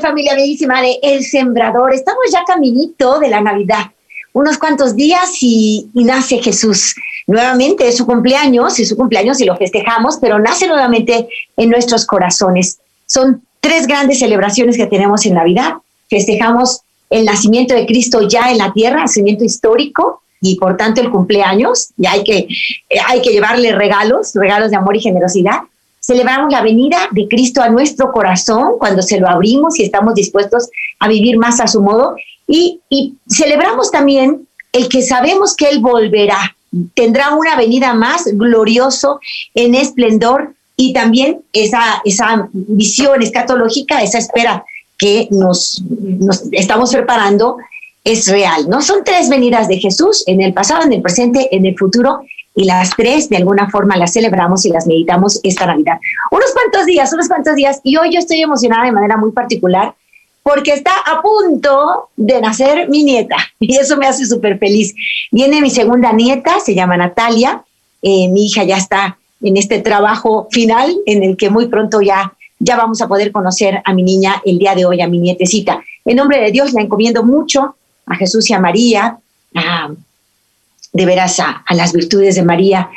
Familia bellísima de El Sembrador. Estamos ya caminito de la Navidad. Unos cuantos días y, nace Jesús. Nuevamente es su cumpleaños, es su cumpleaños y lo festejamos, pero nace nuevamente en nuestros corazones. Son tres grandes celebraciones que tenemos en Navidad. Festejamos el nacimiento de Cristo ya en la tierra, nacimiento histórico, y por tanto el cumpleaños, y hay que, hay que llevarle regalos, regalos de amor y generosidad. Celebramos la venida de Cristo a nuestro corazón cuando se lo abrimos y estamos dispuestos a vivir más a su modo. Y, celebramos también el que sabemos que Él volverá, tendrá una venida más glorioso en esplendor y también esa, esa visión escatológica, esa espera que nos, nos estamos preparando es real. No son tres venidas de Jesús en el pasado, en el presente, en el futuro, y las tres de alguna forma las celebramos y las meditamos esta Navidad. Unos cuantos días, unos cuantos días, y hoy yo estoy emocionada de manera muy particular porque está a punto de nacer mi nieta y eso me hace súper feliz. Viene mi segunda nieta, se llama Natalia, eh, mi hija ya está en este trabajo final en el que muy pronto ya, ya vamos a poder conocer a mi niña el día de hoy, a mi nietecita. En nombre de Dios la encomiendo mucho a Jesús y a María, a de veras a, las virtudes de María,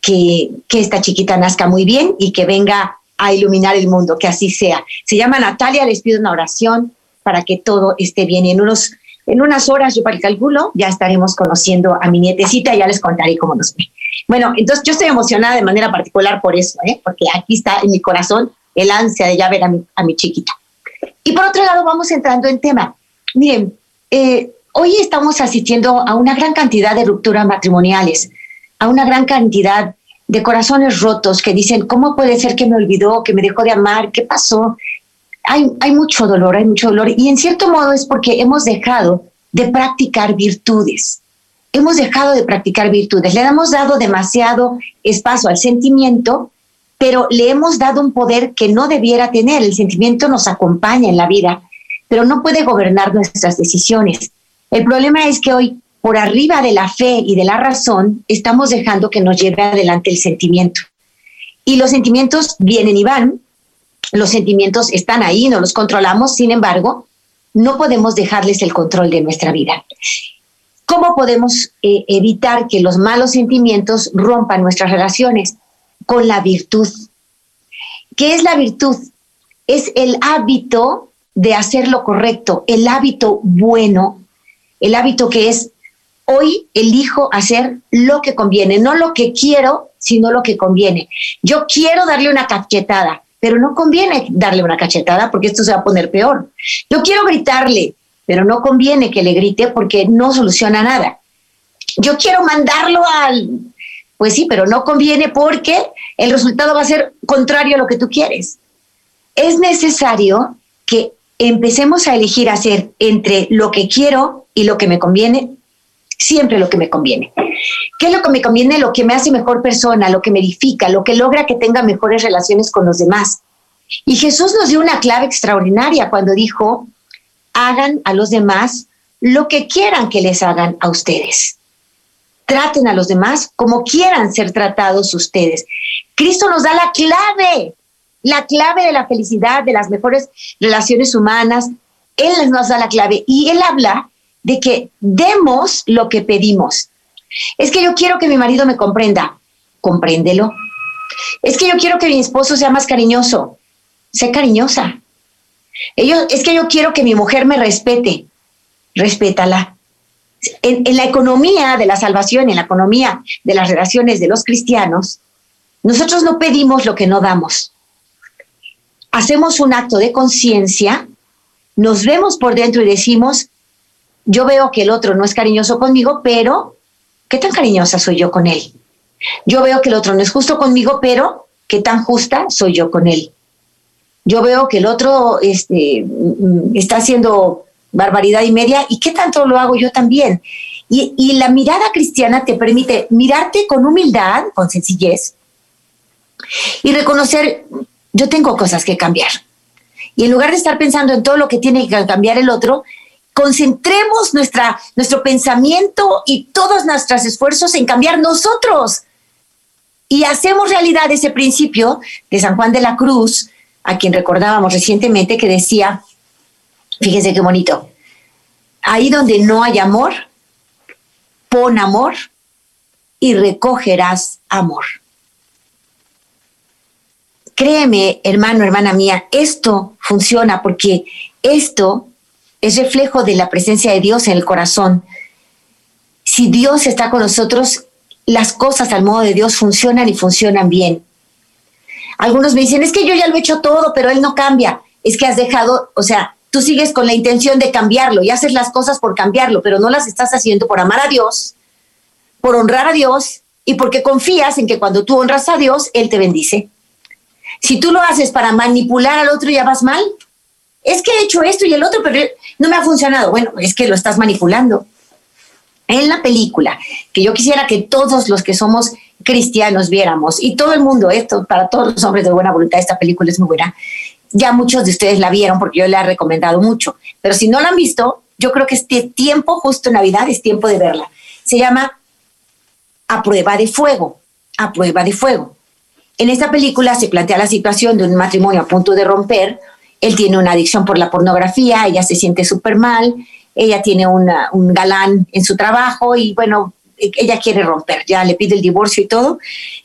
que, esta chiquita nazca muy bien y que venga a iluminar el mundo, que así sea. Se llama Natalia, les pido una oración para que todo esté bien. En, unos, en unas horas, yo para el cálculo, ya estaremos conociendo a mi nietecita, ya les contaré cómo nos ve. Bueno, entonces yo estoy emocionada de manera particular por eso, ¿eh? porque aquí está en mi corazón el ansia de ya ver a mi, a mi chiquita. Y por otro lado, vamos entrando en tema. Miren, eh, Hoy estamos asistiendo a una gran cantidad de rupturas matrimoniales, a una gran cantidad de corazones rotos que dicen, ¿cómo puede ser que me olvidó, que me dejó de amar? ¿Qué pasó? Hay, hay mucho dolor, hay mucho dolor. Y en cierto modo es porque hemos dejado de practicar virtudes. Hemos dejado de practicar virtudes. Le hemos dado demasiado espacio al sentimiento, pero le hemos dado un poder que no debiera tener. El sentimiento nos acompaña en la vida, pero no puede gobernar nuestras decisiones. El problema es que hoy, por arriba de la fe y de la razón, estamos dejando que nos lleve adelante el sentimiento. Y los sentimientos vienen y van, los sentimientos están ahí, no los controlamos, sin embargo, no podemos dejarles el control de nuestra vida. ¿Cómo podemos eh, evitar que los malos sentimientos rompan nuestras relaciones? Con la virtud. ¿Qué es la virtud? Es el hábito de hacer lo correcto, el hábito bueno el hábito que es hoy elijo hacer lo que conviene, no lo que quiero, sino lo que conviene. Yo quiero darle una cachetada, pero no conviene darle una cachetada porque esto se va a poner peor. Yo quiero gritarle, pero no conviene que le grite porque no soluciona nada. Yo quiero mandarlo al... Pues sí, pero no conviene porque el resultado va a ser contrario a lo que tú quieres. Es necesario que empecemos a elegir hacer entre lo que quiero y lo que me conviene, siempre lo que me conviene. ¿Qué es lo que me conviene? Lo que me hace mejor persona, lo que me edifica, lo que logra que tenga mejores relaciones con los demás. Y Jesús nos dio una clave extraordinaria cuando dijo, hagan a los demás lo que quieran que les hagan a ustedes. Traten a los demás como quieran ser tratados ustedes. Cristo nos da la clave la clave de la felicidad, de las mejores relaciones humanas. Él nos da la clave y él habla de que demos lo que pedimos. Es que yo quiero que mi marido me comprenda. Compréndelo. Es que yo quiero que mi esposo sea más cariñoso. Sé cariñosa. es que yo quiero que mi mujer me respete. Respétala. En la economía de la salvación, en la economía de las relaciones de los cristianos, nosotros no pedimos lo que no damos hacemos un acto de conciencia, nos vemos por dentro y decimos, yo veo que el otro no es cariñoso conmigo, pero ¿qué tan cariñosa soy yo con él? Yo veo que el otro no es justo conmigo, pero qué tan justa soy yo con él. Yo veo que el otro este, mm, está haciendo barbaridad y media y qué tanto lo hago yo también. Y, y la mirada cristiana te permite mirarte con humildad, con sencillez y reconocer, yo tengo cosas que cambiar. Y en lugar de estar pensando en todo lo que tiene que cambiar el otro, concentremos nuestra, nuestro pensamiento y todos nuestros esfuerzos en cambiar nosotros. Y hacemos realidad ese principio de San Juan de la Cruz, a quien recordábamos recientemente, que decía, fíjense qué bonito, ahí donde no hay amor, pon amor y recogerás amor. Créeme, hermano, hermana mía, esto funciona porque esto es reflejo de la presencia de Dios en el corazón. Si Dios está con nosotros, las cosas al modo de Dios funcionan y funcionan bien. Algunos me dicen, es que yo ya lo he hecho todo, pero Él no cambia. Es que has dejado, o sea, tú sigues con la intención de cambiarlo y haces las cosas por cambiarlo, pero no las estás haciendo por amar a Dios, por honrar a Dios y porque confías en que cuando tú honras a Dios, Él te bendice. Si tú lo haces para manipular al otro, ya vas mal es que he hecho esto y el otro, pero no me ha funcionado. Bueno, es que lo estás manipulando. En la película, que yo quisiera que todos los que somos cristianos viéramos, y todo el mundo, esto para todos los hombres de buena voluntad, esta película es muy buena. Ya muchos de ustedes la vieron porque yo la he recomendado mucho, pero si no la han visto, yo creo que este tiempo, justo en Navidad, es tiempo de verla. Se llama A prueba de fuego, a prueba de fuego. En esta película se plantea la situación de un matrimonio a punto de romper, él tiene una adicción por la pornografía, ella se siente súper mal, ella tiene un galán en su trabajo y bueno, ella quiere romper, ya le pide el divorcio y todo.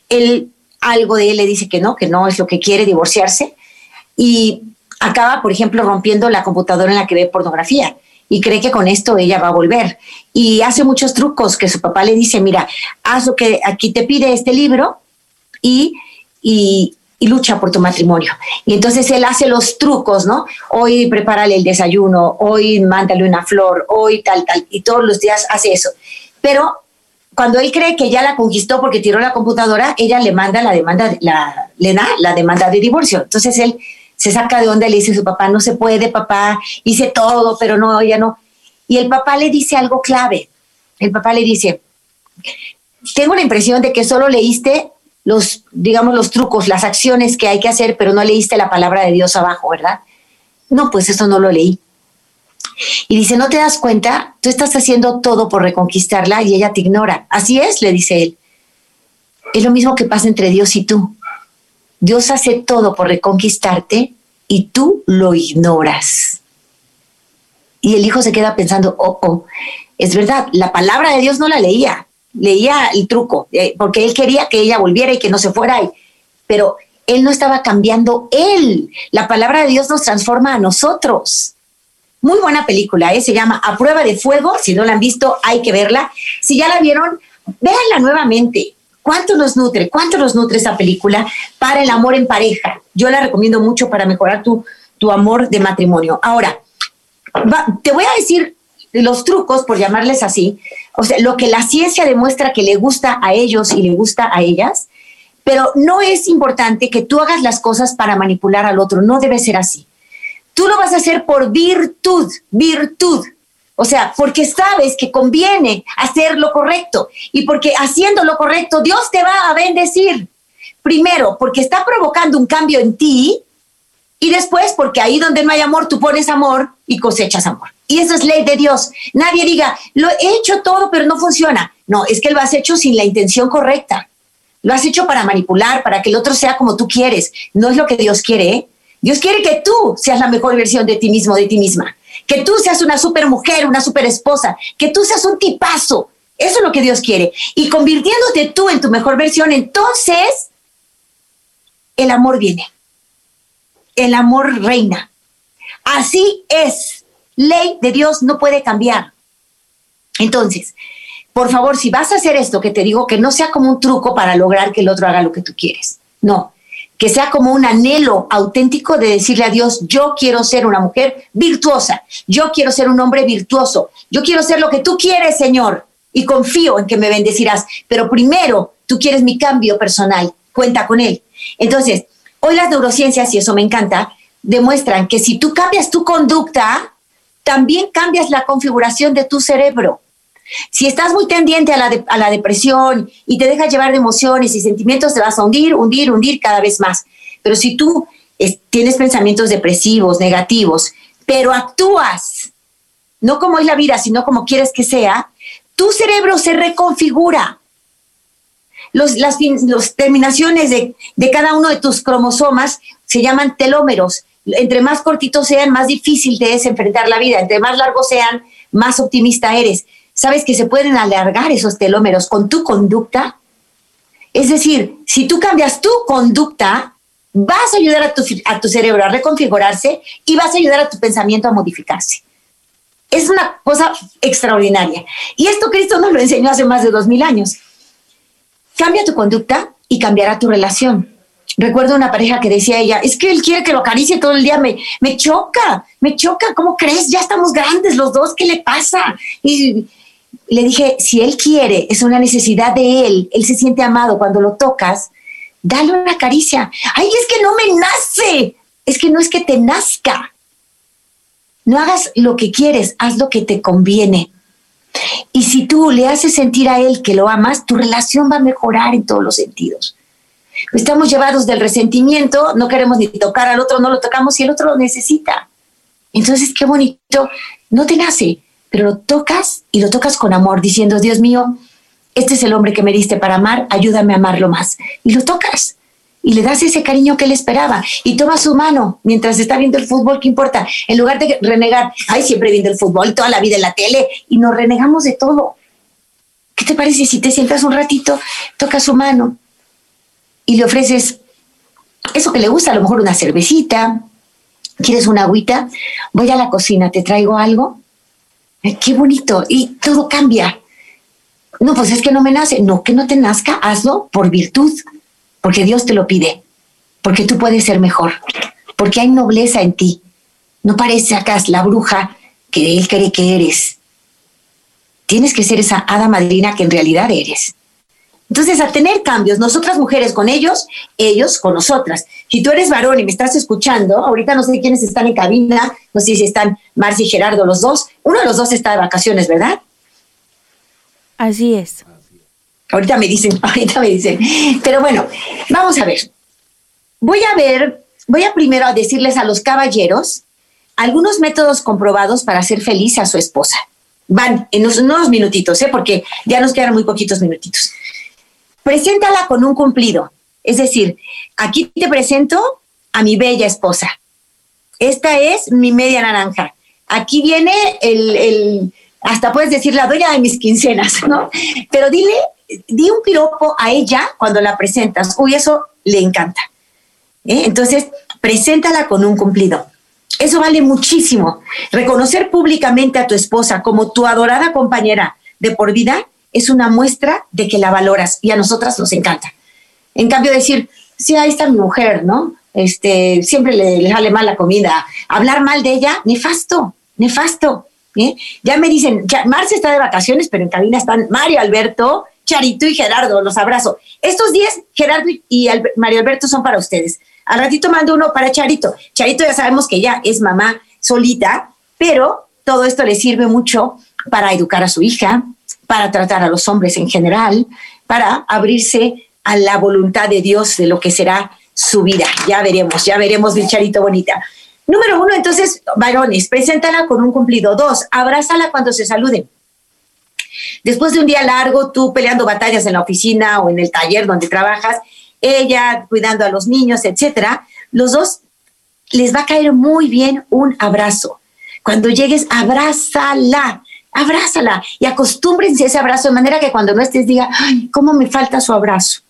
Él, algo de él le dice que no, que no es lo que quiere, divorciarse. Y acaba, por ejemplo, rompiendo la computadora en la que ve pornografía y cree que con esto ella va a volver. Y hace muchos trucos que su papá le dice, mira, haz lo que aquí te pide este libro y, y, lucha por tu matrimonio. Y entonces él hace los trucos, ¿no? Hoy prepárale el desayuno, hoy mándale una flor, hoy tal, tal, y todos los días hace eso. Pero cuando él cree que ya la conquistó porque tiró la computadora, ella le manda la demanda, le da la demanda de divorcio. Entonces él se saca de onda y le dice a su papá, no se puede, papá, hice todo, pero no, ya no. Y el papá le dice algo clave. El papá le dice, tengo la impresión de que solo leíste los, digamos, los trucos, las acciones que hay que hacer, pero no leíste la palabra de Dios abajo, ¿verdad? No, pues eso no lo leí. Y dice, ¿no te das cuenta? Tú estás haciendo todo por reconquistarla y ella te ignora. Así es, le dice él. Es lo mismo que pasa entre Dios y tú. Dios hace todo por reconquistarte y tú lo ignoras. Y el hijo se queda pensando, oh, oh, es verdad, la palabra de Dios no la leía, leía el truco, eh, porque él quería que ella volviera y que no se fuera, pero él no estaba cambiando él. La palabra de Dios nos transforma a nosotros. Muy buena película, ¿eh? se llama A prueba de fuego, si no la han visto hay que verla. Si ya la vieron, véanla nuevamente. ¿Cuánto nos nutre? ¿Cuánto nos nutre esa película para el amor en pareja? Yo la recomiendo mucho para mejorar tu, tu amor de matrimonio. Ahora, te voy a decir los trucos, por llamarles así, o sea, lo que la ciencia demuestra que le gusta a ellos y le gusta a ellas, pero no es importante que tú hagas las cosas para manipular al otro, no debe ser así. Tú lo vas a hacer por virtud, virtud. O sea, porque sabes que conviene hacer lo correcto y porque haciendo lo correcto Dios te va a bendecir. Primero, porque está provocando un cambio en ti y después porque ahí donde no hay amor, tú pones amor y cosechas amor. Y eso es ley de Dios. Nadie diga, lo he hecho todo, pero no funciona. No, es que lo has hecho sin la intención correcta. Lo has hecho para manipular, para que el otro sea como tú quieres. No es lo que Dios quiere. ¿eh? Dios quiere que tú seas la mejor versión de ti mismo, de ti misma. Que tú seas una super mujer, una super esposa. Que tú seas un tipazo. Eso es lo que Dios quiere. Y convirtiéndote tú en tu mejor versión, entonces el amor viene. El amor reina. Así es ley de Dios no puede cambiar. Entonces, por favor, si vas a hacer esto que te digo, que no sea como un truco para lograr que el otro haga lo que tú quieres. No, que sea como un anhelo auténtico de decirle a Dios, yo quiero ser una mujer virtuosa, yo quiero ser un hombre virtuoso, yo quiero ser lo que tú quieres, Señor, y confío en que me bendecirás, pero primero tú quieres mi cambio personal, cuenta con Él. Entonces, hoy las neurociencias, y eso me encanta, demuestran que si tú cambias tu conducta, también cambias la configuración de tu cerebro. Si estás muy tendiente a la, depresión y te dejas llevar de emociones y sentimientos, te vas a hundir, hundir, hundir cada vez más. Pero si tú tienes pensamientos depresivos, negativos, pero actúas, no como es la vida, sino como quieres que sea, tu cerebro se reconfigura. Los, las, terminaciones de cada uno de tus cromosomas se llaman telómeros. Entre más cortitos sean, más difícil te es enfrentar la vida. Entre más largos sean, más optimista eres. ¿Sabes que se pueden alargar esos telómeros con tu conducta? Es decir, si tú cambias tu conducta, vas a ayudar a tu, a tu cerebro a reconfigurarse y vas a ayudar a tu pensamiento a modificarse. Es una cosa extraordinaria. Y esto Cristo nos lo enseñó hace más de dos mil años. Cambia tu conducta y cambiará tu relación. Recuerdo una pareja que decía ella, es que él quiere que lo acaricie todo el día, me, me choca, me choca, ¿cómo crees? Ya estamos grandes los dos, ¿qué le pasa? Y le dije, si él quiere, es una necesidad de él, él se siente amado cuando lo tocas, dale una caricia. Ay, es que no me nace. Es que no es que te nazca. No hagas lo que quieres, haz lo que te conviene. Y si tú le haces sentir a él que lo amas, tu relación va a mejorar en todos los sentidos. Estamos llevados del resentimiento, no queremos ni tocar al otro, no lo tocamos y el otro lo necesita. Entonces, qué bonito, no te nace, pero lo tocas y lo tocas con amor, diciendo, Dios mío, este es el hombre que me diste para amar, ayúdame a amarlo más. Y lo tocas y le das ese cariño que él esperaba y toma su mano mientras está viendo el fútbol, ¿qué importa? En lugar de renegar, ay, siempre viendo el fútbol, toda la vida en la tele y nos renegamos de todo. ¿Qué te parece si te sientas un ratito, tocas su mano y le ofreces eso que le gusta, a lo mejor una cervecita, quieres una agüita, voy a la cocina, te traigo algo. qué bonito y todo cambia no, pues es que no me nace. No, que no te nazca, hazlo por virtud, porque Dios te lo pide, porque tú puedes ser mejor, porque hay nobleza en ti. No parezcas la bruja que Él cree que eres. Tienes que ser esa hada madrina que en realidad eres. Entonces, a tener cambios, nosotras mujeres con ellos, ellos con nosotras. Si tú eres varón y me estás escuchando, ahorita no sé quiénes están en cabina, no sé si están Marci y Gerardo, los dos. Uno de los dos está de vacaciones, ¿verdad? Así es. Ahorita me dicen, ahorita me dicen. Pero bueno, vamos a ver. Voy a ver, voy a primero decirles a los caballeros algunos métodos comprobados para hacer feliz a su esposa. Van en unos, minutitos, ¿eh? porque ya nos quedan muy poquitos minutitos. Preséntala con un cumplido. Es decir, aquí te presento a mi bella esposa. Esta es mi media naranja. Aquí viene el hasta puedes decir la dueña de mis quincenas, ¿no? Pero dile, di un piropo a ella cuando la presentas. Uy, eso le encanta. ¿eh? Entonces, preséntala con un cumplido. Eso vale muchísimo. Reconocer públicamente a tu esposa como tu adorada compañera de por vida es una muestra de que la valoras y a nosotras nos encanta. En cambio, decir, sí, ahí está mi mujer, ¿no? Este, siempre le, le sale mal la comida. Hablar mal de ella, nefasto, nefasto. ¿eh? Ya me dicen, Marce está de vacaciones, pero en cabina están Mario Alberto, Charito y Gerardo, los abrazo. Estos días, Gerardo y Mario Alberto son para ustedes. Al ratito mando uno para Charito. Charito ya sabemos que ya es mamá solita, pero todo esto le sirve mucho para educar a su hija, para tratar a los hombres en general, para abrirse a la voluntad de Dios de lo que será su vida. Ya veremos, ya veremos, mi Charito bonita. Número uno, entonces, varones, preséntala con un cumplido. Dos, abrázala cuando se saluden. Después de un día largo, tú peleando batallas en la oficina o en el taller donde trabajas, ella cuidando a los niños, etcétera, los dos les va a caer muy bien un abrazo. Cuando llegues, abrázala, abrázala y acostúmbrense a ese abrazo de manera que cuando no estés diga, ay, ¿cómo me falta su abrazo?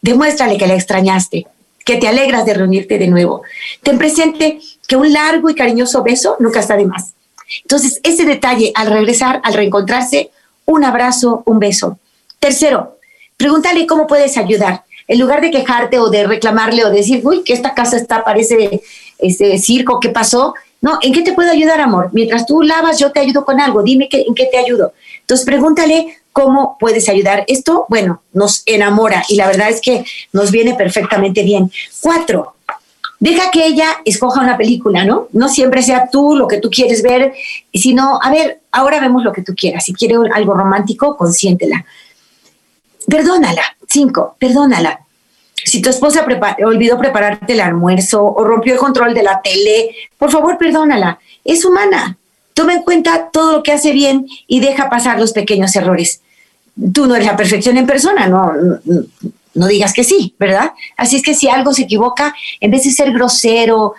Demuéstrale que la extrañaste que te alegras de reunirte de nuevo. Ten presente que un largo y cariñoso beso nunca está de más. Entonces, ese detalle al regresar, al reencontrarse, un abrazo, un beso. Tercero, pregúntale cómo puedes ayudar. En lugar de quejarte o de reclamarle o decir, uy, que esta casa está, parece este circo, ¿qué pasó? No, ¿en qué te puedo ayudar, amor? Mientras tú lavas, yo te ayudo con algo. Dime que, en qué te ayudo. Entonces, pregúntale cómo puedes ayudar. Esto, bueno, nos enamora y la verdad es que nos viene perfectamente bien. Cuatro, deja que ella escoja una película, ¿no? No siempre sea tú lo que tú quieres ver, sino, a ver, ahora vemos lo que tú quieras. Si quiere algo romántico, consiéntela. Perdónala. Cinco, perdónala. Si tu esposa olvidó prepararte el almuerzo o rompió el control de la tele, por favor, perdónala. Es humana. Toma en cuenta todo lo que hace bien y deja pasar los pequeños errores. Tú no eres la perfección en persona, no, no, digas que sí, ¿verdad? Así es que si algo se equivoca, en vez de ser grosero,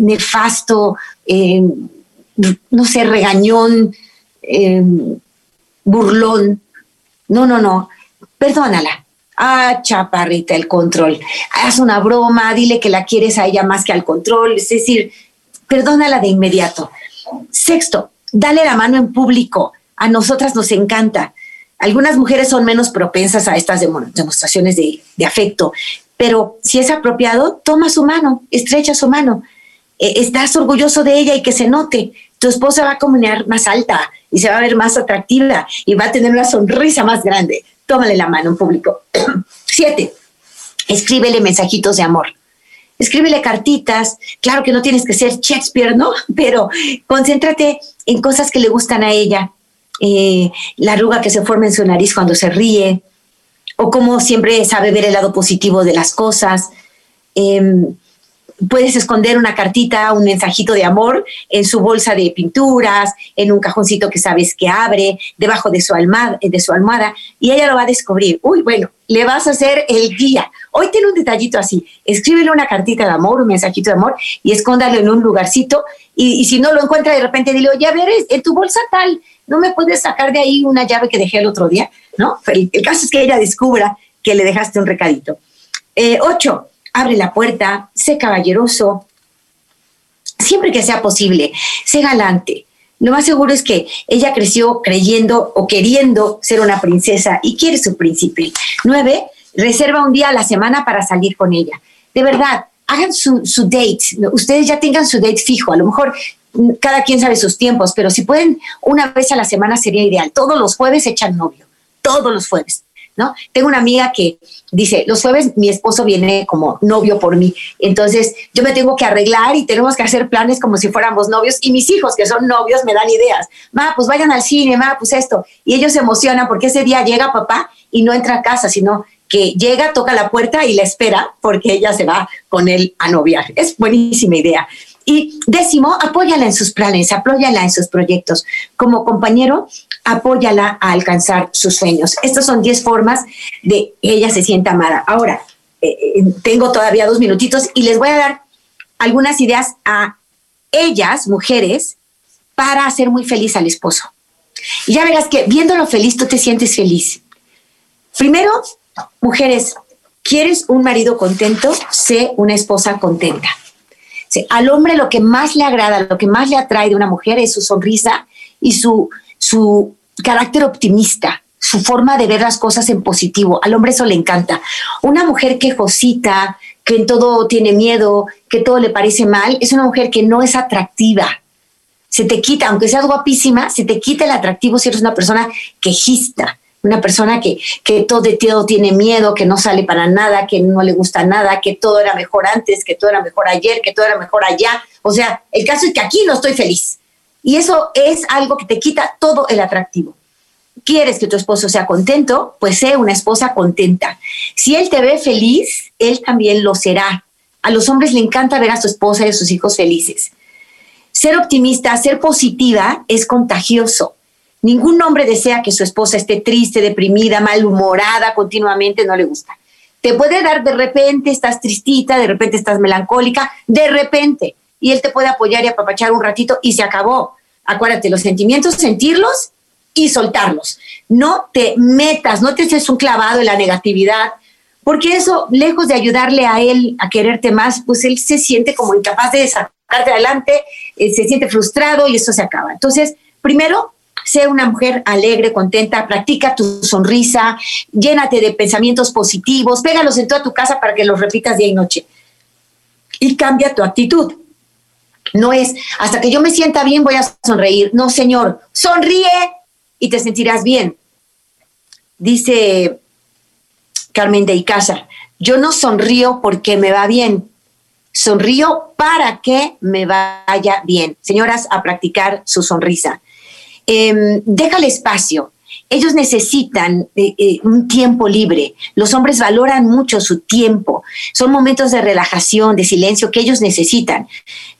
nefasto, eh, no sé, regañón, eh, burlón, no, no, no, perdónala Ah, chaparrita, el control. Haz una broma, dile que la quieres a ella más que al control. Es decir, perdónala de inmediato. Sexto, dale la mano en público. A nosotras nos encanta. Algunas mujeres son menos propensas a estas demostraciones de, afecto, pero si es apropiado, toma su mano, estrecha su mano. Eh, estás orgulloso de ella y que se note. Tu esposa va a comunicar más alta y se va a ver más atractiva y va a tener una sonrisa más grande tómale la mano en público. Siete, escríbele mensajitos de amor. Escríbele cartitas. Claro que no tienes que ser Shakespeare, ¿no? Pero concéntrate en cosas que le gustan a ella. Eh, la arruga que se forma en su nariz cuando se ríe, o cómo siempre sabe ver el lado positivo de las cosas. Em, puedes esconder una cartita, un mensajito de amor en su bolsa de pinturas, en un cajoncito que sabes que abre, debajo de su, almohada, de su almohada, y ella lo va a descubrir. Uy, bueno, le vas a hacer el día. Hoy tiene un detallito así. Escríbele una cartita de amor, un mensajito de amor, y escóndalo en un lugarcito. Y, si no lo encuentra de repente, dile, oye, a en tu bolsa tal, ¿no me puedes sacar de ahí una llave que dejé el otro día? ¿No? El, caso es que ella descubra que le dejaste un recadito. Eh, ocho, abre la puerta, sé caballeroso, siempre que sea posible, sé galante. Lo más seguro es que ella creció creyendo o queriendo ser una princesa y quiere su príncipe. Nueve, reserva un día a la semana para salir con ella. De verdad, hagan su, su date. Ustedes ya tengan su date fijo. A lo mejor cada quien sabe sus tiempos, pero si pueden una vez a la semana sería ideal. Todos los jueves echan novio. Todos los jueves. ¿No? Tengo una amiga que dice, los jueves mi esposo viene como novio por mí, entonces yo me tengo que arreglar y tenemos que hacer planes como si fuéramos novios y mis hijos que son novios me dan ideas, ma, pues vayan al cine, ma, pues esto, y ellos se emocionan porque ese día llega papá y no entra a casa, sino que llega, toca la puerta y la espera porque ella se va con él a noviar. Es buenísima idea. Y décimo, apóyala en sus planes, apóyala en sus proyectos. Como compañero, apóyala a alcanzar sus sueños. Estas son 10 formas de ella se sienta amada. Ahora, eh, eh, tengo todavía dos minutitos y les voy a dar algunas ideas a ellas, mujeres, para hacer muy feliz al esposo. Y ya verás que viéndolo feliz, tú te sientes feliz. Primero, mujeres, ¿quieres un marido contento? Sé una esposa contenta al hombre lo que más le agrada, lo que más le atrae de una mujer es su sonrisa y su, su carácter optimista, su forma de ver las cosas en positivo. Al hombre eso le encanta. Una mujer quejosita, que en todo tiene miedo, que todo le parece mal, es una mujer que no es atractiva. Se te quita, aunque seas guapísima, se te quita el atractivo si eres una persona quejista una persona que, que todo de todo tiene miedo, que no sale para nada, que no le gusta nada, que todo era mejor antes, que todo era mejor ayer, que todo era mejor allá. O sea, el caso es que aquí no estoy feliz. Y eso es algo que te quita todo el atractivo. ¿Quieres que tu esposo sea contento? Pues sé una esposa contenta. Si él te ve feliz, él también lo será. A los hombres le encanta ver a su esposa y a sus hijos felices. Ser optimista, ser positiva es contagioso. Ningún hombre desea que su esposa esté triste, deprimida, malhumorada continuamente, no le gusta. Te puede dar de repente, estás tristita, de repente estás melancólica, de repente, y él te puede apoyar y apapachar un ratito y se acabó. Acuérdate, los sentimientos, sentirlos y soltarlos. No te metas, no te haces un clavado en la negatividad, porque eso, lejos de ayudarle a él a quererte más, pues él se siente como incapaz de sacarte adelante, eh, se siente frustrado y eso se acaba. Entonces, primero, Sé una mujer alegre, contenta, practica tu sonrisa, llénate de pensamientos positivos, pégalos en toda tu casa para que los repitas día y noche. Y cambia tu actitud. No es hasta que yo me sienta bien voy a sonreír. No, señor, sonríe y te sentirás bien. dice Carmen de Icaza, yo no sonrío porque me va bien, sonrío para que me vaya bien. Señoras, a practicar su sonrisa. Eh, déjale espacio. Ellos necesitan eh, eh, un tiempo libre. Los hombres valoran mucho su tiempo. Son momentos de relajación, de silencio que ellos necesitan.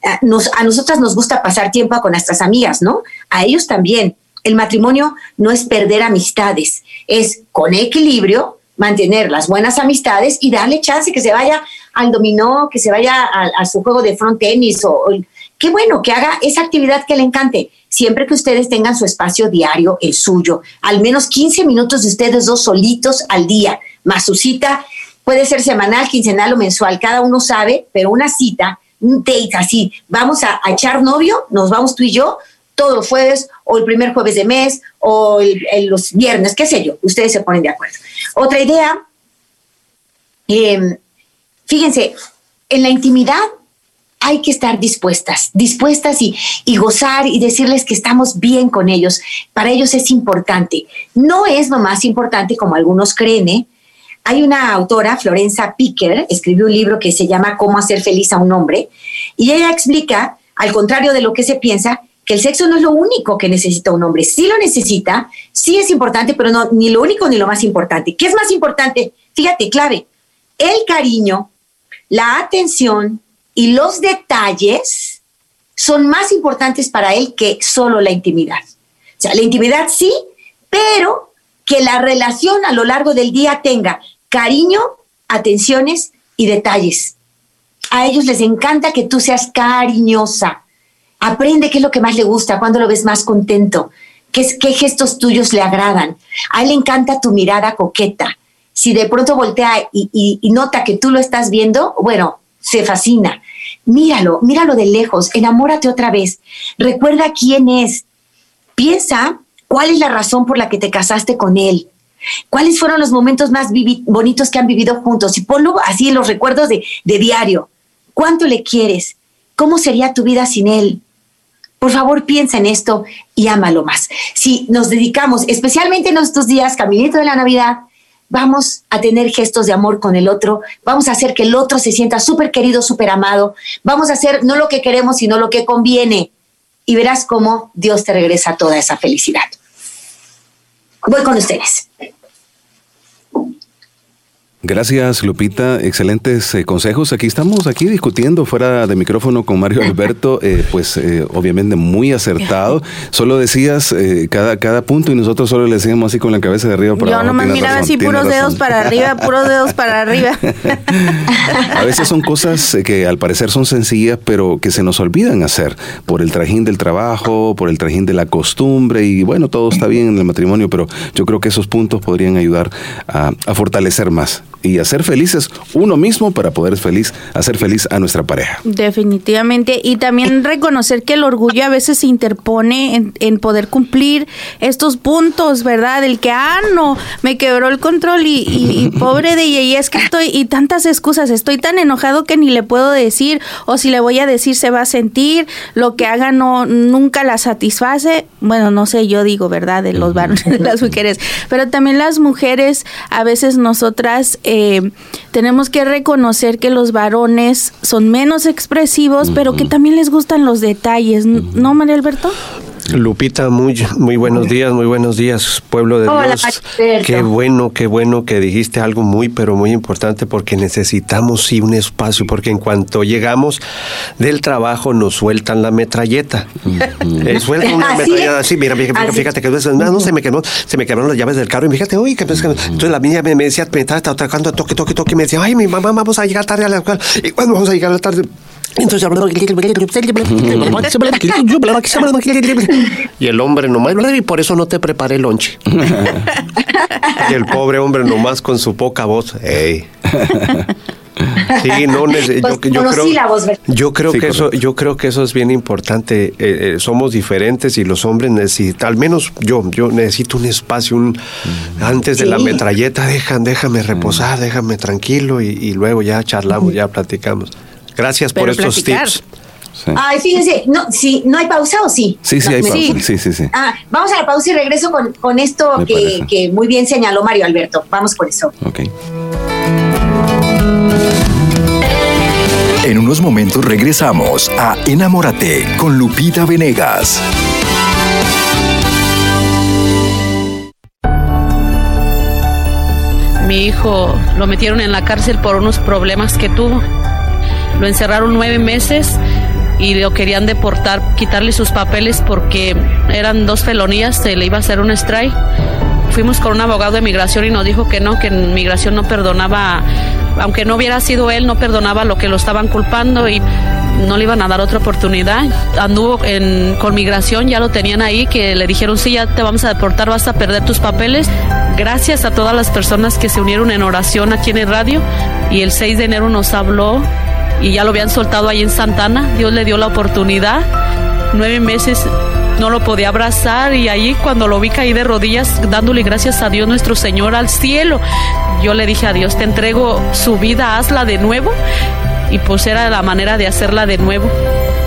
A, nos, a nosotras nos gusta pasar tiempo con nuestras amigas, ¿no? A ellos también. El matrimonio no es perder amistades, es con equilibrio mantener las buenas amistades y darle chance que se vaya al dominó, que se vaya a, a su juego de front tenis o, o qué bueno que haga esa actividad que le encante, siempre que ustedes tengan su espacio diario, el suyo, al menos 15 minutos de ustedes dos solitos al día, más su cita, puede ser semanal, quincenal o mensual, cada uno sabe, pero una cita, un date así, vamos a, echar novio, nos vamos tú y yo, todos los jueves o el primer jueves de mes o el, los viernes, qué sé yo, ustedes se ponen de acuerdo. Otra idea, eh, fíjense, en la intimidad hay que estar dispuestas, dispuestas y, y, gozar y decirles que estamos bien con ellos. Para ellos es importante. No es lo más importante como algunos creen. ¿eh? Hay una autora, Florenza Picker, escribió un libro que se llama Cómo hacer feliz a un hombre y ella explica, al contrario de lo que se piensa, que el sexo no es lo único que necesita un hombre. Sí lo necesita, sí es importante, pero no ni lo único ni lo más importante. ¿Qué es más importante? Fíjate, clave, el cariño, la atención, y los detalles son más importantes para él que solo la intimidad. O sea, la intimidad sí, pero que la relación a lo largo del día tenga cariño, atenciones y detalles. A ellos les encanta que tú seas cariñosa. Aprende qué es lo que más le gusta, cuándo lo ves más contento, qué, gestos tuyos le agradan. A él le encanta tu mirada coqueta. Si de pronto voltea y nota que tú lo estás viendo, bueno, se fascina. Míralo, míralo de lejos, enamórate otra vez. Recuerda quién es. Piensa cuál es la razón por la que te casaste con él. ¿Cuáles fueron los momentos más bonitos que han vivido juntos? Y ponlo así en los recuerdos de, de diario. ¿Cuánto le quieres? ¿Cómo sería tu vida sin él? Por favor, piensa en esto y ámalo más. Si nos dedicamos, especialmente en estos días, caminito de la Navidad, vamos a tener gestos de amor con el otro, vamos a hacer que el otro se sienta súper querido, súper amado, vamos a hacer no lo que queremos, sino lo que conviene. Y verás cómo Dios te regresa toda esa felicidad. Voy con ustedes. Gracias, Lupita. Excelentes eh, consejos. Aquí estamos aquí discutiendo fuera de micrófono con Mario Alberto, eh, pues eh, obviamente muy acertado. Solo decías eh, cada, cada punto y nosotros solo le decíamos así con la cabeza de arriba para Yo abajo. nomás Tienes miraba razón, así puros razón. dedos para arriba, puros dedos para arriba. A veces son cosas que al parecer son sencillas, pero que se nos olvidan hacer por el trajín del trabajo, por el trajín de la costumbre y bueno, todo está bien en el matrimonio, pero yo creo que esos puntos podrían ayudar a, a fortalecer más y a ser felices uno mismo para poder feliz, hacer feliz a nuestra pareja. Definitivamente. Y también reconocer que el orgullo a veces se interpone en, en, poder cumplir estos puntos, ¿verdad? El que, ah, no, me quebró el control y, y, y pobre de ella, y es que estoy, y tantas excusas, estoy tan enojado que ni le puedo decir, o si le voy a decir se va a sentir, lo que haga no, nunca la satisface. Bueno, no sé, yo digo, ¿verdad? De los varones, de las mujeres. Pero también las mujeres, a veces nosotras eh, tenemos que reconocer que los varones son menos expresivos, uh -huh. pero que también les gustan los detalles. ¿no, María Alberto? Lupita, muy, muy buenos días, muy buenos días, pueblo de Hola, Dios. Alberto. Qué bueno, qué bueno que dijiste algo muy, pero muy importante porque necesitamos sí un espacio, porque en cuanto llegamos del trabajo nos sueltan la metralleta. Eh, sueltan una Así metralleta así, mira, fíjate que no, no se me quemó, se me quebraron las llaves del carro y fíjate, uy, que entonces la niña me, me decía, me estaba tocando toque, toque, toque, y me decía, ay, mi mamá, vamos a llegar tarde a la escuela. ¿Y cuándo vamos a llegar a la tarde? Entonces, y el hombre nomás, y por eso no te preparé el lonche. y el pobre hombre nomás con su poca voz. Ey. Sí, no, yo, Pues, yo creo, yo creo Sí, que eso, yo creo que eso es bien importante. Eh, eh, somos diferentes y los hombres necesitan, al menos yo, yo necesito un espacio, un antes de la metralleta, dejan, déjame reposar, déjame tranquilo y, y luego ya charlamos, ya platicamos. Gracias por estos platicar. tips. Ay, fíjense, no, sí, ¿no hay pausa o sí? Sí, sí, hay pausa. Sí, sí, sí. Ah, vamos a la pausa y regreso con, con esto que, que, muy bien señaló Mario Alberto. Vamos por eso. Ok. En unos momentos regresamos a Enamórate con Lupita Venegas. Mi hijo lo metieron en la cárcel por unos problemas que tuvo. Lo encerraron nueve meses y lo querían deportar, quitarle sus papeles porque eran dos felonías, se le iba a hacer un strike. Fuimos con un abogado de migración y nos dijo que no, que en migración no perdonaba, aunque no hubiera sido él, no perdonaba lo que lo estaban culpando y no le iban a dar otra oportunidad. Anduvo en, con migración, ya lo tenían ahí, que le dijeron, sí, ya te vamos a deportar, vas a perder tus papeles. Gracias a todas las personas que se unieron en oración aquí en el radio y el 6 de enero nos habló y ya lo habían soltado ahí en Santana. Dios le dio la oportunidad. Nueve meses no lo podía abrazar y ahí cuando lo vi caí de rodillas dándole gracias a Dios nuestro Señor al cielo, yo le dije a Dios, te entrego su vida, hazla de nuevo y pues era la manera de hacerla de nuevo.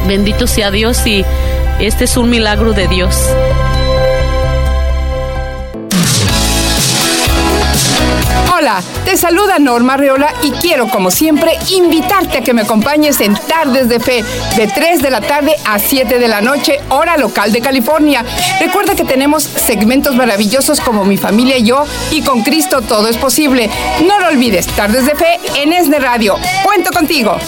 Bendito sea Dios y este es un milagro de Dios. Hola, te saluda Norma Reola y quiero como siempre invitarte a que me acompañes en Tardes de Fe de 3 de la tarde a 7 de la noche, hora local de California. Recuerda que tenemos segmentos maravillosos como Mi familia y yo y con Cristo todo es posible. No lo olvides, Tardes de Fe en ESNE Radio. Cuento contigo.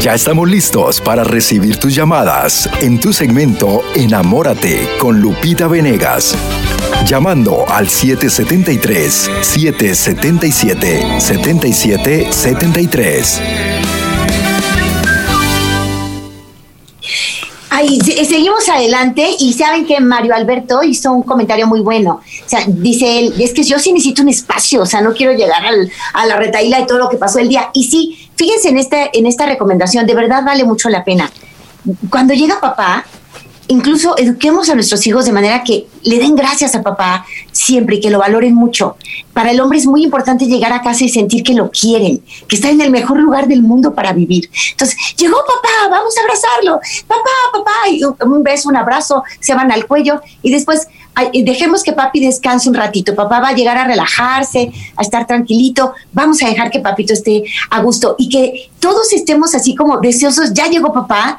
Ya estamos listos para recibir tus llamadas en tu segmento Enamórate con Lupita Venegas. Llamando al 773-777-7773. Ahí, seguimos adelante y saben que Mario Alberto hizo un comentario muy bueno. O sea, dice él, es que yo sí necesito un espacio, o sea, no quiero llegar al, a la retaíla de todo lo que pasó el día. Y sí, fíjense en, este, en esta recomendación, de verdad vale mucho la pena. Cuando llega papá, incluso eduquemos a nuestros hijos de manera que le den gracias a papá siempre y que lo valoren mucho. Para el hombre es muy importante llegar a casa y sentir que lo quieren, que está en el mejor lugar del mundo para vivir. Entonces, llegó papá, vamos a abrazarlo. Papá, papá, y un beso, un abrazo, se van al cuello y después dejemos que papi descanse un ratito. Papá va a llegar a relajarse, a estar tranquilito. Vamos a dejar que papito esté a gusto y que todos estemos así como deseosos. Ya llegó papá,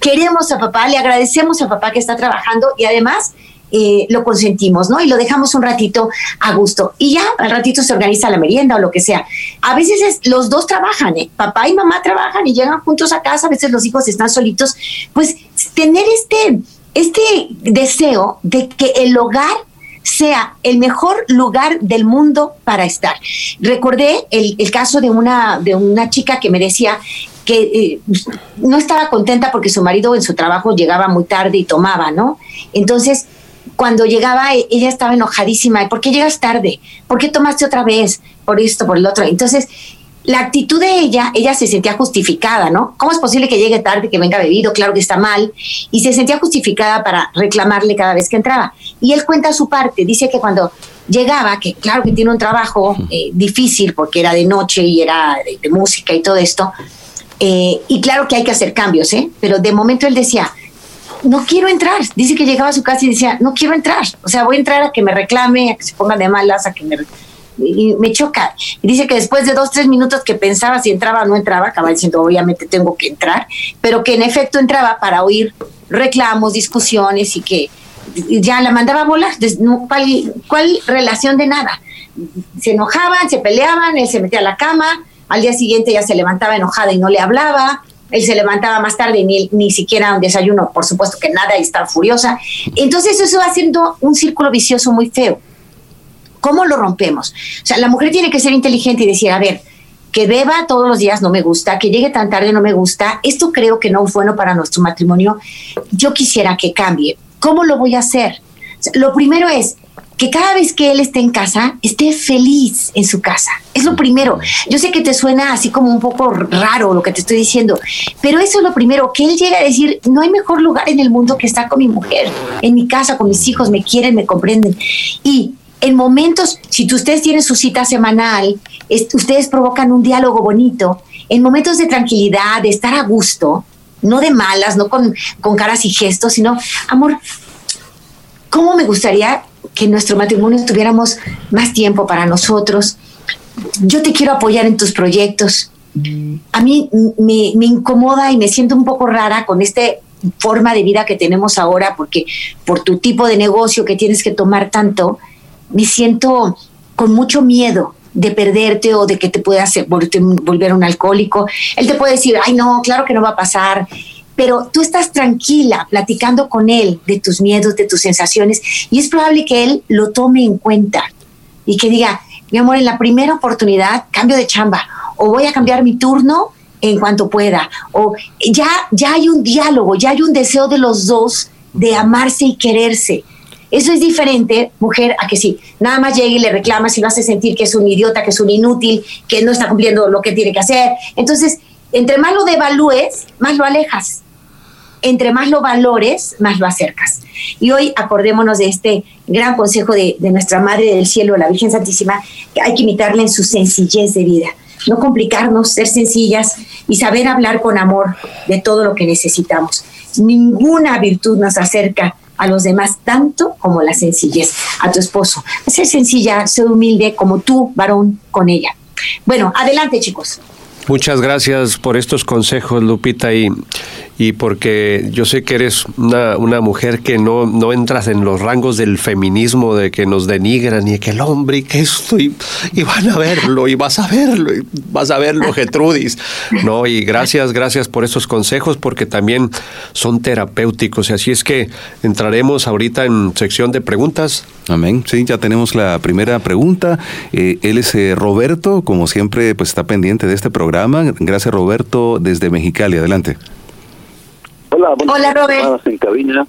queremos a papá, le agradecemos a papá que está trabajando y además eh, lo consentimos, ¿no? Y lo dejamos un ratito a gusto. Y ya al ratito se organiza la merienda o lo que sea. A veces los dos trabajan, ¿eh? papá y mamá trabajan y llegan juntos a casa, a veces los hijos están solitos. Pues tener este este deseo de que el hogar sea el mejor lugar del mundo para estar. Recordé el, caso de una, de una chica que me decía que eh, no estaba contenta porque su marido en su trabajo llegaba muy tarde y tomaba, ¿no? Entonces, cuando llegaba, e, ella estaba enojadísima. ¿Por qué llegas tarde? ¿Por qué tomaste otra vez? Por esto, por el otro. Entonces, la actitud de ella, ella se sentía justificada, ¿no? ¿Cómo es posible que llegue tarde, que venga bebido? Claro que está mal. Y se sentía justificada para reclamarle cada vez que entraba. Y él cuenta su parte, dice que cuando llegaba, que claro que tiene un trabajo eh, difícil porque era de noche y era de, música y todo esto, eh, y claro que hay que hacer cambios, ¿eh? Pero de momento él decía, no quiero entrar. Dice que llegaba a su casa y decía, no quiero entrar. O sea, voy a entrar a que me reclame, a que se ponga de malas, a que me y me choca. Y dice que después de dos, tres minutos que pensaba si entraba o no entraba, acaba diciendo, obviamente tengo que entrar, pero que en efecto entraba para oír reclamos, discusiones y que ya la mandaba a volar. ¿Cuál, ¿Cuál relación de nada? Se enojaban, se peleaban, él se metía a la cama, al día siguiente ya se levantaba enojada y no le hablaba, él se levantaba más tarde, ni, ni siquiera un desayuno, por supuesto que nada, y estaba furiosa. Entonces eso va haciendo un círculo vicioso muy feo. ¿Cómo lo rompemos? O sea, la mujer tiene que ser inteligente y decir, a ver, que beba todos los días no me gusta, que llegue tan tarde no me gusta, esto creo que no es bueno para nuestro matrimonio, yo quisiera que cambie. ¿Cómo lo voy a hacer? lo primero es que cada vez que él esté en casa, esté feliz en su casa. Es lo primero. Yo sé que te suena así como un poco raro lo que te estoy diciendo, pero eso es lo primero, que él llegue a decir, no hay mejor lugar en el mundo que estar con mi mujer, en mi casa, con mis hijos, me quieren, me comprenden. Y en momentos, si ustedes tienen su cita semanal, ustedes provocan un diálogo bonito, en momentos de tranquilidad, de estar a gusto, no de malas, no con, con caras y gestos, sino, amor, ¿cómo me gustaría que en nuestro matrimonio tuviéramos más tiempo para nosotros? Yo te quiero apoyar en tus proyectos. A mí me, me incomoda y me siento un poco rara con esta forma de vida que tenemos ahora, porque por tu tipo de negocio que tienes que tomar tanto, me siento con mucho miedo de perderte o de que te puedas volver un alcohólico. Él te puede decir, ay no, claro que no va a pasar, pero tú estás tranquila platicando con él de tus miedos, de tus sensaciones, y es probable que él lo tome en cuenta y que diga, mi amor, en la primera oportunidad cambio de chamba o voy a cambiar mi turno en cuanto pueda, o ya, ya hay un diálogo, ya hay un deseo de los dos de amarse y quererse. Eso es diferente, mujer, a que sí, nada más llegue y le reclamas y lo hace sentir que es un idiota, que es un inútil, que no está cumpliendo lo que tiene que hacer. Entonces, entre más lo devalúes, más lo alejas. Entre más lo valores, más lo acercas. Y hoy acordémonos de este gran consejo de, de nuestra Madre del Cielo, la Virgen Santísima, que hay que imitarle en su sencillez de vida. No complicarnos, ser sencillas y saber hablar con amor de todo lo que necesitamos. Ninguna virtud nos acerca a los demás tanto como la sencillez. A tu esposo, ser sencilla, ser humilde como tú, varón, con ella. Bueno, adelante chicos. Muchas gracias por estos consejos, Lupita, y, y porque yo sé que eres una, una mujer que no, no entras en los rangos del feminismo, de que nos denigran y que el hombre y que esto, y, van a verlo, y vas a verlo, y vas a verlo, Getrudis. No, y gracias, gracias por estos consejos, porque también son terapéuticos. Y así es que entraremos ahorita en sección de preguntas. Amén. Sí, ya tenemos la primera pregunta. Eh, él es eh, Roberto, como siempre, pues está pendiente de este programa. Gracias, Roberto, desde Mexicali. Adelante. Hola, Hola Robert. En cabina.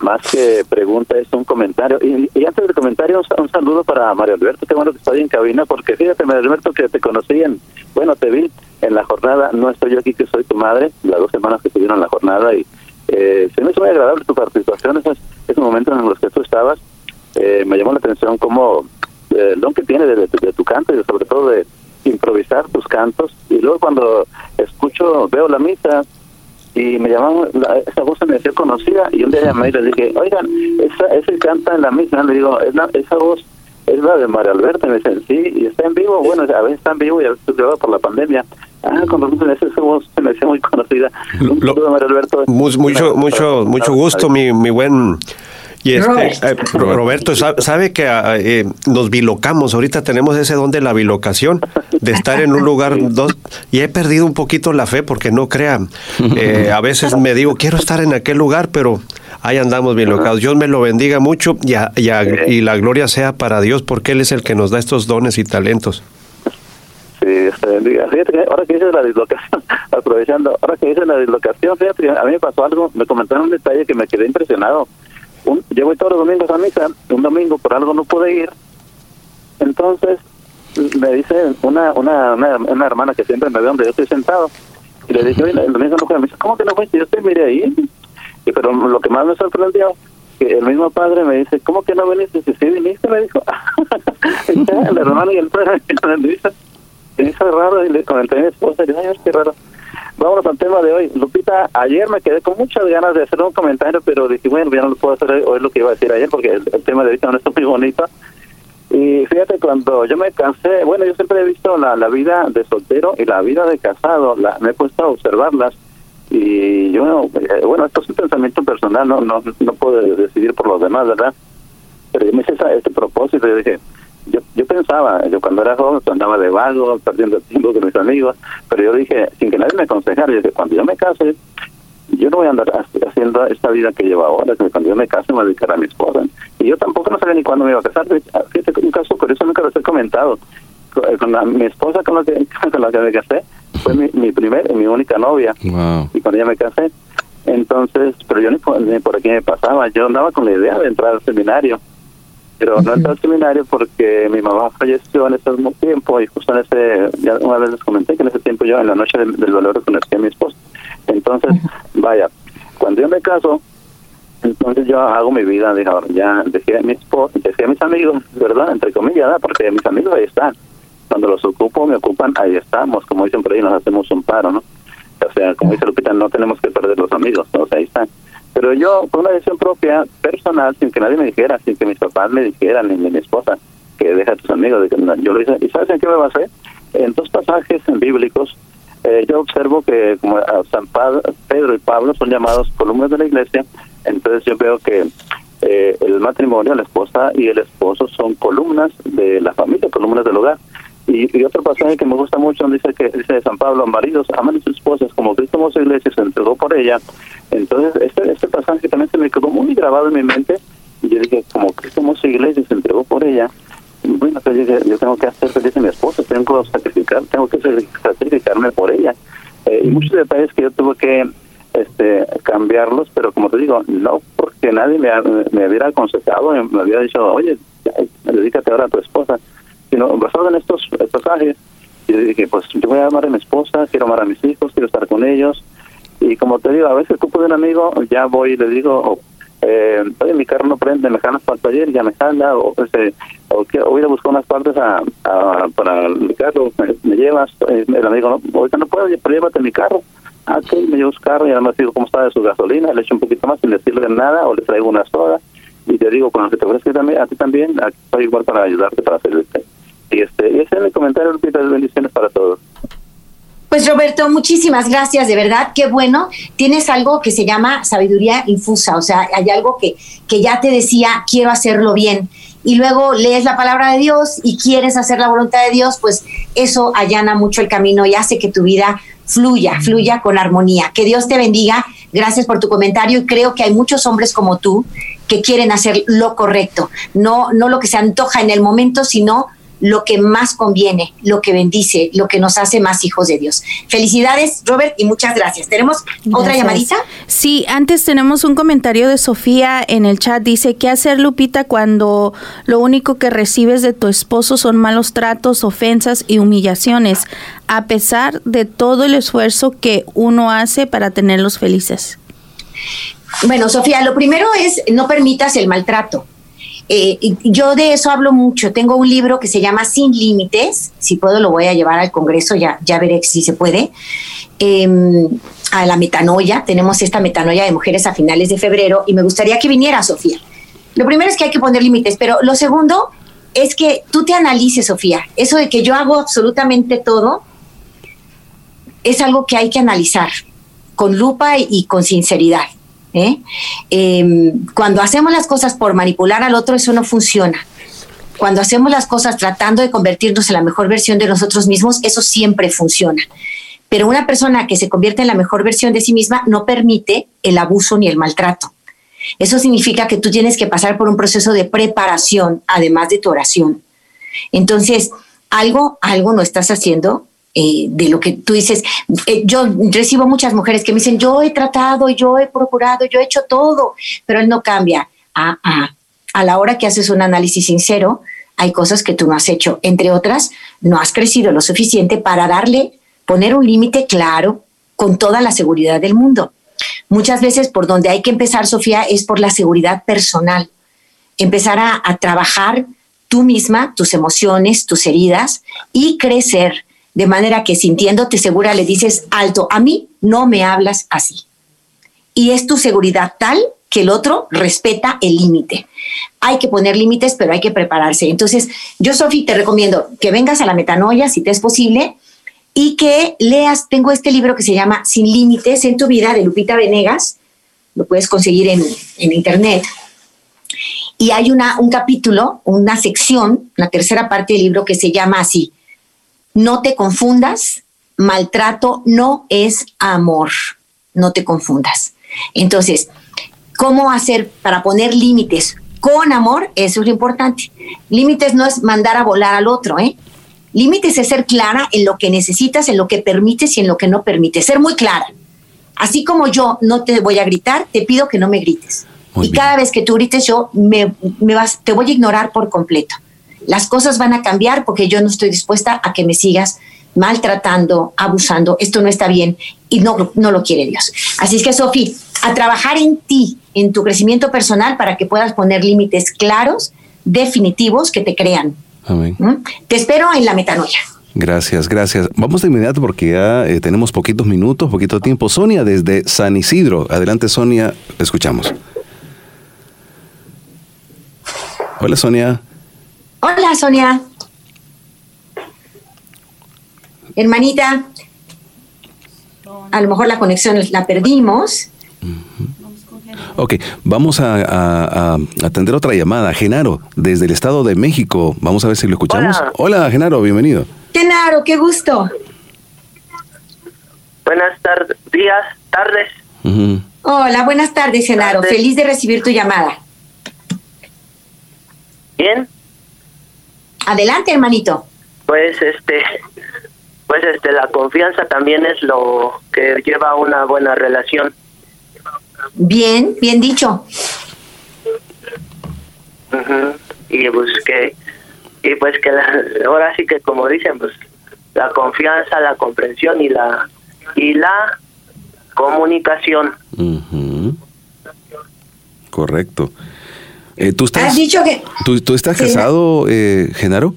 Más que pregunta, es un comentario. Y, antes del comentario, un, saludo para Mario Alberto. Qué bueno que está ahí en cabina, porque fíjate, Mario Alberto, que te conocí en, bueno, te vi en la jornada. No estoy yo aquí, que soy tu madre, las dos semanas que estuvieron en la jornada. Y eh, se me hizo muy agradable tu participación, esos, esos momentos en los que tú estabas. Eh, me llamó la atención como eh, el don que tiene de, tu canto y sobre todo de improvisar tus cantos. Y luego cuando escucho, veo la misa y me llamaron, esa voz se me decía conocida y un día llamé y le dije, oigan, esa, ese canta en la misma, le digo, es esa voz es la de María Alberta, me dicen, sí, y está en vivo, bueno, a veces está en vivo y a veces grabado por la pandemia. Ah, razón esa voz se me decía muy conocida. María Alberto. Mucho, mucho, mucho gusto, mi, mi buen y este, eh, Roberto, sabe que ah, eh, nos bilocamos, ahorita tenemos ese don de la bilocación, de estar en un lugar dos, y he perdido un poquito la fe porque no crean. Eh, a veces me digo, quiero estar en aquel lugar, pero ahí andamos bilocados. Dios me lo bendiga mucho y, y, la gloria sea para Dios porque Él es el que nos da estos dones y talentos. Sí. Fíjate que ahora que dices la dislocación, aprovechando, ahora que dices la dislocación, fíjate a mí me pasó algo, me comentaron un detalle que me quedé impresionado un, yo voy todos los domingos a misa, un domingo por algo no pude ir, entonces me dice una, una, una, hermana que siempre me ve donde yo estoy sentado, y le dije, el domingo no fue, me dice, ¿cómo que no fuiste? Yo estoy, mire ahí, y, pero lo que más me sorprendió, que el mismo padre me dice, ¿cómo que no viniste? Si sí viniste, me dijo, el hermano y el padre me dice, es raro, y le comenté a mi esposa, y qué raro. Vámonos al tema de hoy. Lupita, ayer me quedé con muchas ganas de hacer un comentario, pero dije, bueno, ya no lo puedo hacer hoy, lo que iba a decir ayer, porque el, tema de hoy no está muy bonito. Y fíjate, cuando yo me cansé, bueno, yo siempre he visto la, la vida de soltero y la vida de casado, la, me he puesto a observarlas. Y yo, eh, bueno, esto es un pensamiento personal, no no no puedo decidir por los demás, ¿verdad? Pero yo me hice este propósito y dije, yo, yo pensaba, yo cuando era joven pues, andaba de vago, perdiendo tiempo con mis amigos, pero yo dije, sin que nadie me aconsejara, yo dije, cuando yo me case, yo no voy a andar haciendo esta vida que llevo ahora, que cuando yo me case me voy a dedicar a mi esposa. Y yo tampoco no sabía ni cuándo me iba a casar. Fíjate, un caso por eso nunca lo he comentado. Con la, mi esposa con la, que, con la que me casé fue mi, mi primera y mi única novia. Y cuando ella me casé, entonces, pero yo ni por, ni por aquí me pasaba. Yo andaba con la idea de entrar al seminario pero no entré al seminario porque mi mamá falleció en ese mismo tiempo y justo en ese, ya una vez les comenté que en ese tiempo yo en la noche del, valor conocí a mi esposa. Entonces, vaya, cuando yo me caso, Entonces yo hago mi vida, ya dejé a mi esposa, dejé a mis amigos, ¿verdad? Entre comillas, ¿verdad? porque mis amigos ahí están. Cuando los ocupo, me ocupan, ahí estamos. Como dicen por ahí, nos hacemos un paro, ¿no? O sea, como dice Lupita, no tenemos que perder los amigos, ¿no? O sea, ahí están. Pero yo, por una decisión propia, personal, sin que nadie me dijera, sin que mis papás me dijeran, ni mi esposa, que deja a tus amigos, yo lo hice. ¿Y sabes en qué me basé? En dos pasajes bíblicos eh, yo observo que como San Pedro y Pablo son llamados columnas de la iglesia, entonces yo veo que eh, el matrimonio, la esposa y el esposo son columnas de la familia, columnas del hogar. Y, otro pasaje que me gusta mucho dice que dice San Pablo, maridos, aman a sus esposas como Cristo amó su iglesia se entregó por ella. Entonces este, este pasaje también se me quedó muy grabado en mi mente y yo dije, como Cristo amó su iglesia se entregó por ella, bueno, pues yo, tengo que hacer feliz a mi esposa, tengo que sacrificar, tengo que sacrificarme por ella. Eh, y muchos detalles que yo tuve que este cambiarlos, pero como te digo, no porque nadie me, me hubiera aconsejado, me hubiera dicho, oye, dedícate ahora a tu esposa, sino basado en estos pasajes, yo dije, pues yo voy a amar a mi esposa, quiero amar a mis hijos, quiero estar con ellos, y como te digo, a veces tú de un amigo, ya voy y le digo, eh, oye, mi carro no prende, me jalas para el taller, ya me jala, o, este, o, que, voy a buscar unas partes a, para mi carro, me, llevas, eh, el amigo, no, ahorita no puedo, pero llévate mi carro. Ah, me llevo su carro y además digo cómo está de su gasolina, le echo un poquito más sin decirle nada, o le traigo una soda, y te digo, cuando te ofrezca también, a ti también, aquí estoy igual para ayudarte, para servirte. Y, este, y ese es mi comentario, Lupita, bendiciones para todos. Pues Roberto, muchísimas gracias, de verdad, qué bueno. Tienes algo que se llama sabiduría infusa, o sea, hay algo que, que ya te decía, quiero hacerlo bien. Y luego lees la palabra de Dios y quieres hacer la voluntad de Dios, pues eso allana mucho el camino y hace que tu vida fluya, fluya con armonía. Que Dios te bendiga. Gracias por tu comentario y creo que hay muchos hombres como tú que quieren hacer lo correcto, no, no lo que se antoja en el momento, sino lo que más conviene, lo que bendice, lo que nos hace más hijos de Dios. Felicidades, Robert, y muchas gracias. ¿Tenemos otra llamadita? Sí, antes tenemos un comentario de Sofía en el chat. Dice, ¿qué hacer, Lupita, cuando lo único que recibes de tu esposo son malos tratos, ofensas y humillaciones, a pesar de todo el esfuerzo que uno hace para tenerlos felices? Bueno, Sofía, lo primero es no permitas el maltrato eh, yo de eso hablo mucho. Tengo un libro que se llama Sin Límites. Si puedo, lo voy a llevar al Congreso, ya, ya veré si se puede. Em, a la metanoia. Tenemos esta metanoia de mujeres a finales de febrero y me gustaría que viniera, Sofía. Lo primero es que hay que poner límites, pero lo segundo es que tú te analices, Sofía. Eso de que yo hago absolutamente todo es algo que hay que analizar con lupa y con sinceridad. ¿Eh? Em, cuando hacemos las cosas por manipular al otro, eso no funciona. Cuando hacemos las cosas tratando de convertirnos en la mejor versión de nosotros mismos, eso siempre funciona. Pero una persona que se convierte en la mejor versión de sí misma no permite el abuso ni el maltrato. Eso significa que tú tienes que pasar por un proceso de preparación, además de tu oración. Entonces, algo, algo no estás haciendo eh, de lo que tú dices. Eh, yo recibo muchas mujeres que me dicen, yo he tratado, yo he procurado, yo he hecho todo, pero él no cambia. Ah, ah. A la hora que haces un análisis sincero, hay cosas que tú no has hecho. Entre otras, no has crecido lo suficiente para darle, poner un límite claro con toda la seguridad del mundo. Muchas veces por donde hay que empezar, Sofía, es por la seguridad personal. Empezar a, a trabajar tú misma, tus emociones, tus heridas y crecer de manera que sintiéndote segura le dices, alto, a mí no me hablas así. Y es tu seguridad tal que el otro respeta el límite. Hay que poner límites, pero hay que prepararse. Entonces, yo, Sofi, te recomiendo que vengas a la metanoia, si te es posible, y que leas, tengo este libro que se llama Sin Límites en tu vida, de Lupita Venegas, lo puedes conseguir en, en internet. Y hay una, un capítulo, una sección, la tercera parte del libro que se llama así, no te confundas, maltrato no es amor, no te confundas. Entonces, ¿cómo hacer para poner límites con amor? Eso es lo importante. Límites no es mandar a volar al otro, ¿eh? Límites es ser clara en lo que necesitas, en lo que permites y en lo que no permites. Ser muy clara. Así como yo no te voy a gritar, te pido que no me grites. y cada vez que tú grites, yo me, vas, te voy a ignorar por completo las cosas van a cambiar porque yo no estoy dispuesta a que me sigas maltratando, abusando. Esto no está bien y no, no lo quiere Dios. Así es que, Sofi, a trabajar en ti, en tu crecimiento personal, para que puedas poner límites claros, definitivos, que te crean. Amén. ¿Mm? Te espero en la metanoia. Gracias, gracias. Vamos de inmediato porque ya eh, tenemos poquitos minutos, poquito tiempo. Sonia desde San Isidro. Adelante, Sonia, escuchamos. Hola, Sonia. Hola, Sonia. Hermanita, a lo mejor la conexión la perdimos. Ok, vamos a, a- a atender otra llamada. Genaro, desde el Estado de México. Vamos a ver si lo escuchamos. Hola, Genaro, bienvenido. Genaro, qué gusto. Buenas tardes, días, tardes. Hola, buenas tardes, Genaro. Tardes. Feliz de recibir tu llamada. Bien, Adelante, hermanito. pues este, pues este, la confianza también es lo que lleva a una buena relación. Bien, bien dicho. Y pues que, y pues que la- ahora sí que como dicen, pues la confianza, la comprensión y la y la comunicación. Correcto. Eh, ¿tú, estás, Has dicho que... ¿tú, tú estás Sí, casado, eh, Genaro?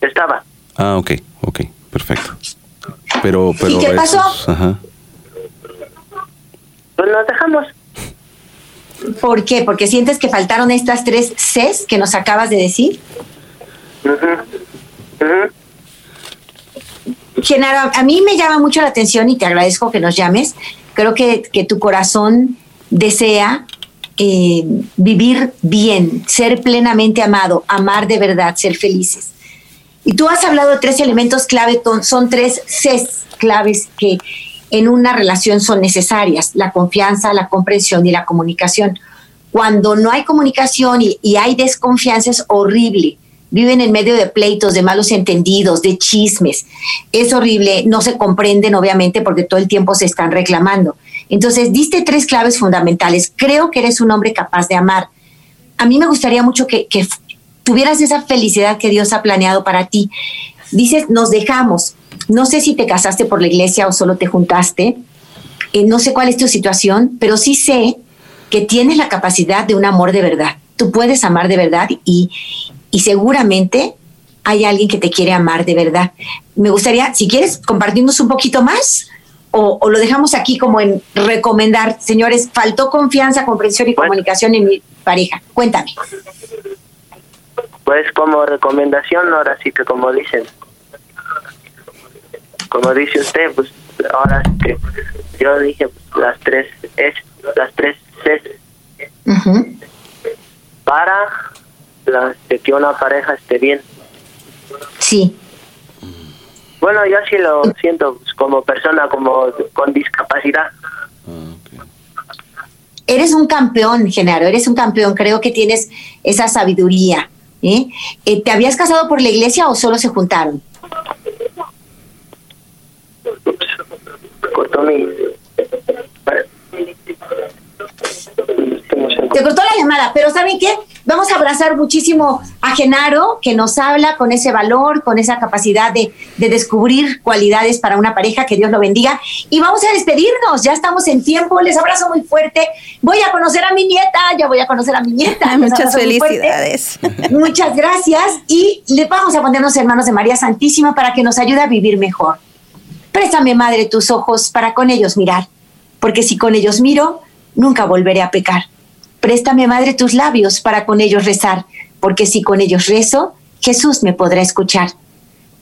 Estaba. Ah, ok, ok, perfecto. Pero, pero qué pasó? esos- ajá. Pues nos dejamos. ¿Por qué? Porque sientes que faltaron estas tres Cs que nos acabas de decir. Genaro, a mí me llama mucho la atención y te agradezco que nos llames. Creo que, que tu corazón desea eh, vivir bien, ser plenamente amado, amar de verdad, ser felices. Y tú has hablado de tres elementos clave, son tres Cs claves que en una relación son necesarias, la confianza, la comprensión y la comunicación. Cuando no hay comunicación y, y hay desconfianza es horrible. Viven en medio de pleitos, de malos entendidos, de chismes. Es horrible, no se comprenden obviamente porque todo el tiempo se están reclamando. Entonces, diste tres claves fundamentales. Creo que eres un hombre capaz de amar. A mí me gustaría mucho que, tuvieras esa felicidad que Dios ha planeado para ti. Dices, nos dejamos. No sé si te casaste por la iglesia o solo te juntaste. Eh, no sé cuál es tu situación, pero sí sé que tienes la capacidad de un amor de verdad. Tú puedes amar de verdad y seguramente hay alguien que te quiere amar de verdad. Me gustaría, si quieres, compartirnos un poquito más o, o lo dejamos aquí como en recomendar, señores, faltó confianza, comprensión y comunicación en mi pareja. Cuéntame. Pues como recomendación, ahora sí que como dicen, como dice usted, pues ahora sí que yo dije pues, las tres es las tres Ujú. para la- de que una pareja esté bien. Sí, Bueno, yo sí lo siento como persona como con discapacidad. eres un campeón, Genaro, eres un campeón. Creo que tienes esa sabiduría. ¿eh? Eh, ¿Te habías casado por la iglesia o solo se juntaron? Cortó mi Te cortó la llamada, pero ¿saben qué? Vamos a abrazar muchísimo a Genaro, que nos habla con ese valor, con esa capacidad de, de descubrir cualidades para una pareja, que Dios lo bendiga. Y vamos a despedirnos, ya estamos en tiempo, les abrazo muy fuerte. Voy a conocer a mi nieta, ya voy a conocer a mi nieta. Muchas felicidades. Muchas gracias y le vamos a ponernos hermanos de María Santísima para que nos ayude a vivir mejor. Préstame, Madre, tus ojos para con ellos mirar, porque si con ellos miro, nunca volveré a pecar. Préstame, Madre, tus labios para con ellos rezar, porque si con ellos rezo, Jesús me podrá escuchar.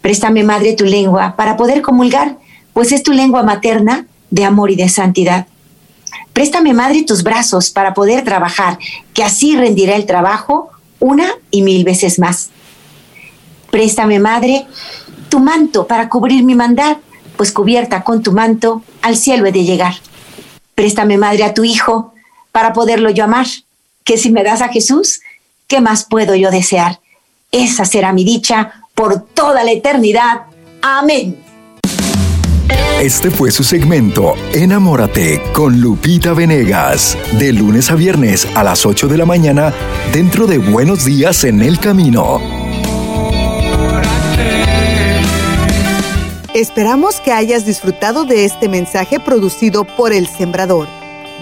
Préstame, Madre, tu lengua para poder comulgar, pues es tu lengua materna de amor y de santidad. Préstame, Madre, tus brazos para poder trabajar, que así rendirá el trabajo una y mil veces más. Préstame, Madre, tu manto para cubrir mi mandad, pues cubierta con tu manto al cielo he de llegar. Préstame, Madre, a tu Hijo para poderlo yo amar, que si me das a Jesús, ¿qué más puedo yo desear? Esa será mi dicha por toda la eternidad. Amén. Este fue su segmento Enamórate con Lupita Venegas, de lunes a viernes a las 8 de la mañana dentro de Buenos Días en el Camino. Esperamos que hayas disfrutado de este mensaje producido por El Sembrador.